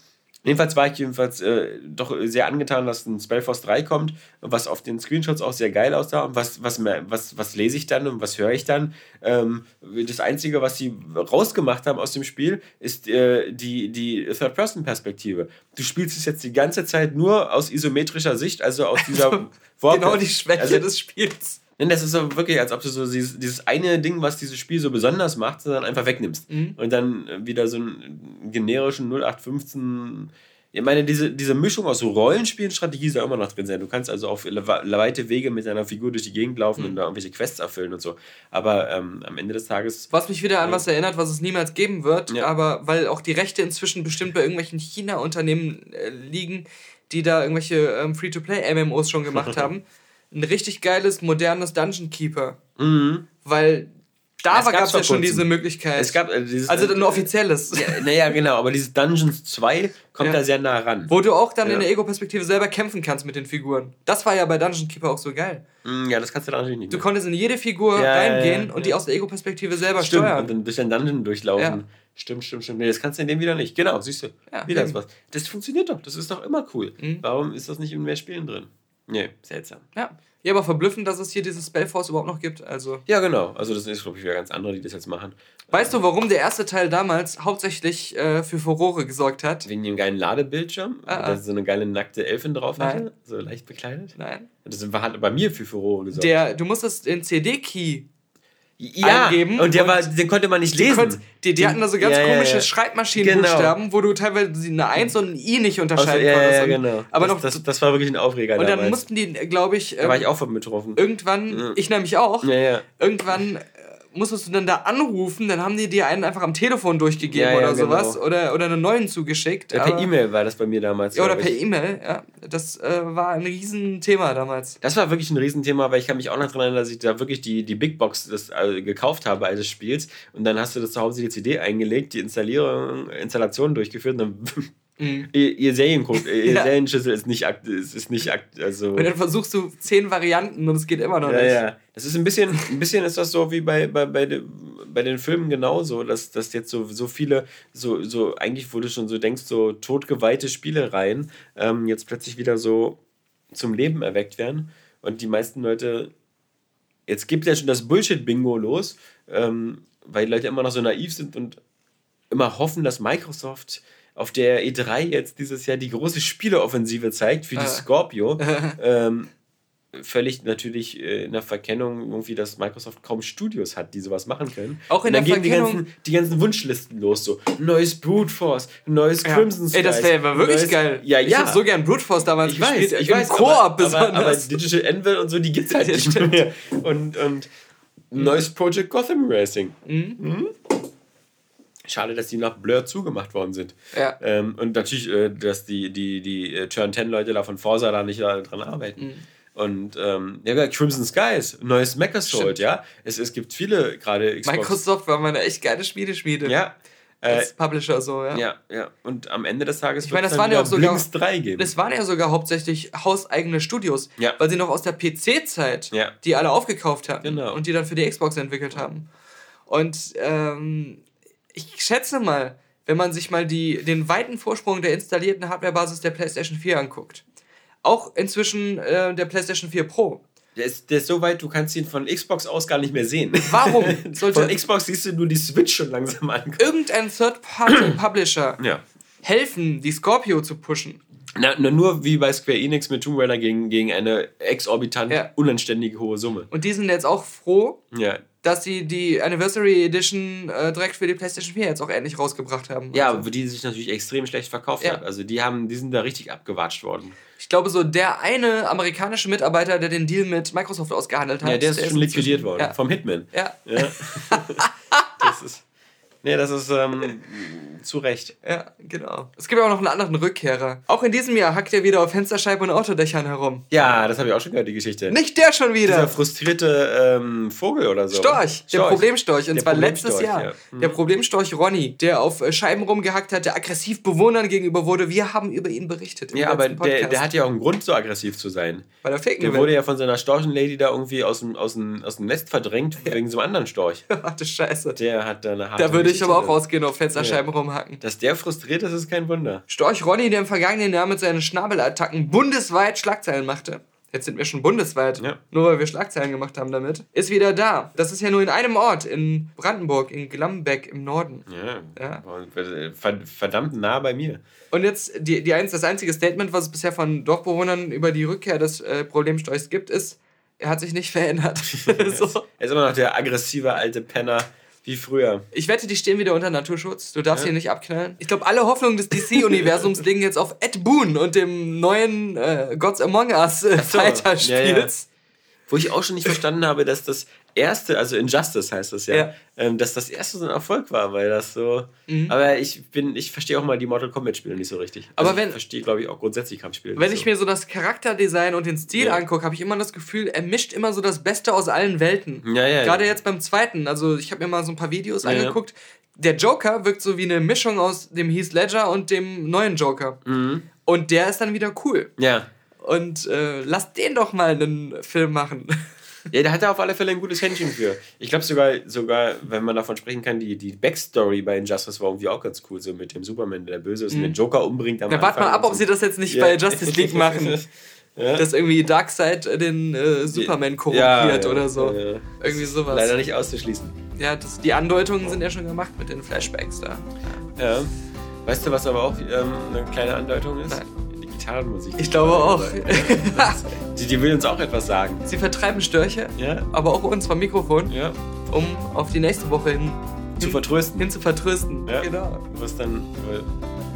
B: Jedenfalls war ich jedenfalls äh, doch sehr angetan, dass ein Spellforce 3 kommt, was auf den Screenshots auch sehr geil aussah. Und was, was, was, was lese ich dann und was höre ich dann? Ähm, das Einzige, was sie rausgemacht haben aus dem Spiel, ist äh, die, die Third-Person-Perspektive. Du spielst es jetzt die ganze Zeit nur aus isometrischer Sicht, also aus dieser
A: Genau die Schwäche also, des Spiels.
B: Denn das ist so wirklich, als ob du so dieses, dieses eine Ding, was dieses Spiel so besonders macht, dann einfach wegnimmst. Mhm. Und dann wieder so einen generischen 0815. Ich meine, diese, diese Mischung aus so Rollenspielen Strategie soll immer noch drin sein. Du kannst also auf weite Wege mit deiner Figur durch die Gegend laufen mhm. und da irgendwelche Quests erfüllen und so. Aber ähm, am Ende des Tages.
A: Was mich wieder an was erinnert, was es niemals geben wird, ja. aber weil auch die Rechte inzwischen bestimmt bei irgendwelchen China-Unternehmen äh, liegen, die da irgendwelche ähm, Free-to-Play-MMOs schon gemacht haben ein richtig geiles, modernes Dungeon Keeper. Mhm. Weil da gab es ja schon diese Möglichkeit.
B: Es gab äh, dieses,
A: also ein offizielles.
B: Ja, naja, genau, aber dieses Dungeons 2 kommt ja. da sehr nah ran.
A: Wo du auch dann ja. in der Ego-Perspektive selber kämpfen kannst mit den Figuren. Das war ja bei Dungeon Keeper auch so geil.
B: Mm, ja, das kannst du da natürlich nicht.
A: Du mehr. konntest in jede Figur ja, reingehen und die aus der Ego-Perspektive selber
B: stimmt,
A: steuern.
B: Und dann durch den Dungeon durchlaufen. Stimmt, stimmt, stimmt. Nee, das kannst du in dem wieder nicht. Genau, siehst du. Ja, wieder ist was. Das funktioniert doch. Das ist doch immer cool. Mhm. Warum ist das nicht in mehr Spielen drin? Nee, seltsam.
A: Ja. Ja, aber verblüffend, dass es hier dieses Spellforce überhaupt noch gibt. Also.
B: Ja, genau. Also das ist, glaube ich, wieder ganz andere, die das jetzt machen.
A: Weißt du, warum der erste Teil damals hauptsächlich äh, für Furore gesorgt hat?
B: Wegen dem geilen Ladebildschirm, ah, ah. dass so eine geile nackte Elfin drauf
A: Nein.
B: hatte, so leicht bekleidet.
A: Nein.
B: Das hat bei mir für Furore gesorgt.
A: Der, du musstest den CD-Key
B: ja, eingeben. Und, der war, den konnte man nicht lesen. Konnt,
A: die, die, hatten da so ganz ja, komische ja, ja. Schreibmaschinenbuchstaben, genau. wo du teilweise eine 1 und ein I nicht unterscheiden also, konntest. Ja, genau.
B: Aber das, noch, das, das, war wirklich ein Aufreger
A: Und dann damals. mussten die, glaube ich...
B: Da war ich ähm, auch von betroffen.
A: Irgendwann, ich nämlich auch, irgendwann musstest du dann da anrufen, dann haben die dir einen einfach am Telefon durchgegeben ja, ja, oder genau. sowas oder, oder einen neuen zugeschickt.
B: Ja, per E-Mail war das bei mir damals.
A: Ja, oder per E-Mail, ja. Das äh, war ein Riesenthema damals.
B: Das war wirklich ein Riesenthema, weil ich kann mich auch noch daran erinnern, dass ich da wirklich die, die Big Box das, äh, gekauft habe eines Spiels und dann hast du das zu Hause die CD eingelegt, die Installierung, Installation durchgeführt und dann Mhm. Ihr, ihr Seriencode, ihr ja. Serienschlüssel ist nicht akt, ist, ist nicht akt, also.
A: Und dann versuchst du zehn Varianten und es geht immer noch
B: ja,
A: nicht.
B: Ja, das ist ein bisschen, ein bisschen ist das so wie bei, bei, bei, de, bei den Filmen genauso, dass, dass jetzt so, so viele, so, so eigentlich, wo du schon so denkst, so totgeweihte Spielereien ähm, jetzt plötzlich wieder so zum Leben erweckt werden. Und die meisten Leute, jetzt gibt ja schon das Bullshit-Bingo los, ähm, weil die Leute immer noch so naiv sind und immer hoffen, dass Microsoft auf der E3 jetzt dieses Jahr die große Spieleoffensive zeigt für die ah. Scorpio. ähm, völlig natürlich äh, in der Verkennung irgendwie, dass Microsoft kaum Studios hat, die sowas machen können. Auch in der Verkennung. Die ganzen, die ganzen Wunschlisten los, so neues Brute Force, neues ja. Crimson
A: Skies. Ey, das wäre wirklich neues, geil. Ja, ja. Ich habe so gern Brute Force damals
B: ich gespielt. Weiß, ich Im weiß, Koop besonders. Aber, aber Digital Anvil und so, die gibt's halt nicht mehr. Und, und mhm. neues Project Gotham Racing. Mhm. Mhm. Schade, dass die nach Blur zugemacht worden sind. Ja. Ähm, und natürlich, äh, dass die, die, die äh, Turn 10 Leute da von Forza da nicht da dran arbeiten. Mhm. Und ähm, ja, Crimson Skies, neues Mecca-Sword, ja. Es, es gibt viele gerade
A: Microsoft war mal eine echt geile Schmiedeschmiede. Ja. Als äh, Publisher so, ja.
B: Ja, ja. Und am Ende des Tages
A: ich meine, das waren ja auch sogar 3 geben. Das waren ja sogar hauptsächlich hauseigene Studios, ja. weil sie noch aus der PC-Zeit ja. die alle aufgekauft haben genau. und die dann für die Xbox entwickelt haben. Und ähm, ich schätze mal, wenn man sich mal die, den weiten Vorsprung der installierten Hardwarebasis der PlayStation 4 anguckt, auch inzwischen äh, der PlayStation 4 Pro.
B: Der ist, der ist so weit, du kannst ihn von Xbox aus gar nicht mehr sehen. Warum? Sollte von Xbox siehst du nur die Switch schon langsam an.
A: Irgendein Third-Party-Publisher ja. helfen, die Scorpio zu pushen.
B: Na, nur wie bei Square Enix mit Tomb Raider gegen, gegen eine exorbitant ja. unanständige hohe Summe.
A: Und die sind jetzt auch froh, ja dass sie die Anniversary Edition äh, direkt für die PlayStation 4 jetzt auch endlich rausgebracht haben.
B: Ja, also. die sich natürlich extrem schlecht verkauft ja. hat. Also die haben, die sind da richtig abgewatscht worden.
A: Ich glaube, so der eine amerikanische Mitarbeiter, der den Deal mit Microsoft ausgehandelt hat.
B: Ja, der ist der schon ist liquidiert worden. Ja. Vom Hitman. Ja. ja. das ist. Nee, das ist ähm, zu Recht.
A: Ja, genau. Es gibt auch noch einen anderen Rückkehrer. Auch in diesem Jahr hackt er wieder auf Fensterscheiben und Autodächern herum.
B: Ja, das habe ich auch schon gehört, die Geschichte.
A: Nicht der schon wieder.
B: Dieser frustrierte ähm, Vogel oder so.
A: Storch, der Problemstorch. Und der zwar letztes Jahr. Ja. Mhm. Der Problemstorch Ronny, der auf äh, Scheiben rumgehackt hat, der aggressiv Bewohnern gegenüber wurde. Wir haben über ihn berichtet.
B: Ja, aber der, der hat ja auch einen Grund, so aggressiv zu sein. Weil er ficken Der will. wurde ja von seiner Storchenlady da irgendwie aus dem, aus dem, aus dem Nest verdrängt ja. wegen so einem anderen Storch.
A: Warte, Scheiße.
B: Der hat da eine harte
A: Da würde ich aber auch rausgehen auf Fensterscheiben ja. rumhacken.
B: Dass der frustriert ist, ist kein Wunder.
A: Storch Ronny, der im vergangenen Jahr mit seinen Schnabelattacken bundesweit Schlagzeilen machte. Jetzt sind wir schon bundesweit, ja. nur weil wir Schlagzeilen gemacht haben damit. Ist wieder da. Das ist ja nur in einem Ort, in Brandenburg, in Glambeck im Norden.
B: Ja. ja. Verdammt nah bei mir.
A: Und jetzt, die, die, das einzige Statement, was es bisher von Dorfbewohnern über die Rückkehr des äh, Problemstorchs gibt, ist, er hat sich nicht verändert. so.
B: Er ist immer noch der aggressive alte Penner wie früher.
A: Ich wette, die stehen wieder unter Naturschutz. Du darfst ja. hier nicht abknallen. Ich glaube, alle Hoffnungen des DC-Universums liegen jetzt auf Ed Boon und dem neuen äh, Gods Among Us äh, so. Fighter-Spiels. Ja, ja.
B: Wo ich auch schon nicht verstanden habe, dass das erste, also Injustice heißt das ja, ja. Ähm, dass das erste so ein Erfolg war, weil das so. Mhm. Aber ich bin, ich verstehe auch mal die Mortal Kombat-Spiele nicht so richtig.
A: Aber also wenn.
B: Ich verstehe, glaube ich, auch grundsätzlich Kampfspiele.
A: Wenn ich so. mir so das Charakterdesign und den Stil ja. angucke, habe ich immer das Gefühl, er mischt immer so das Beste aus allen Welten. Ja, ja. Gerade ja. jetzt beim zweiten. Also ich habe mir mal so ein paar Videos angeguckt. Der Joker wirkt so wie eine Mischung aus dem Heath Ledger und dem neuen Joker. Mhm. Und der ist dann wieder cool. Ja. Und äh, lass den doch mal einen Film machen.
B: Ja, der hat da auf alle Fälle ein gutes Händchen für. Ich glaube sogar, sogar, wenn man davon sprechen kann, die, die Backstory bei Injustice war irgendwie auch ganz cool, so mit dem Superman, der böse ist mhm. und den Joker umbringt.
A: Ja, warte mal ab, ob sie das jetzt nicht ja. bei Justice League machen. Ja. Dass irgendwie Darkseid den äh, Superman korrumpiert ja, oder so. Irgendwie sowas.
B: Leider nicht auszuschließen.
A: Ja, das, die Andeutungen sind ja schon gemacht mit den Flashbacks da.
B: Ja. Weißt du, was aber auch ähm, eine kleine Andeutung ist? Nein. Gitarrenmusik.
A: Ich glaube auch.
B: die, die will uns auch etwas sagen.
A: Sie vertreiben Störche,
B: ja.
A: aber auch uns vom Mikrofon,
B: ja.
A: um auf die nächste Woche hin
B: zu vertrösten.
A: Hin zu vertrösten.
B: Ja. Genau. Du wirst dann,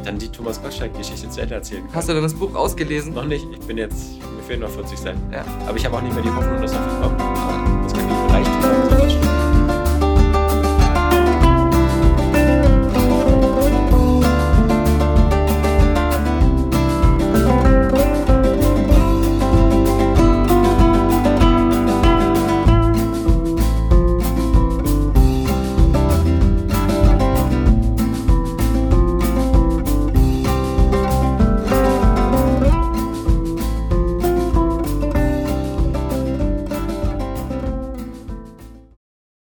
B: dann die Thomas Gottschalk-Geschichte zu Ende erzählen
A: können. Hast du dann das Buch ausgelesen?
B: Noch nicht. Ich bin jetzt, mir fehlen noch 40 Seiten.
A: Ja.
B: Aber ich habe auch nicht mehr die Hoffnung, dass noch was kommt. Das kann nicht vielleicht.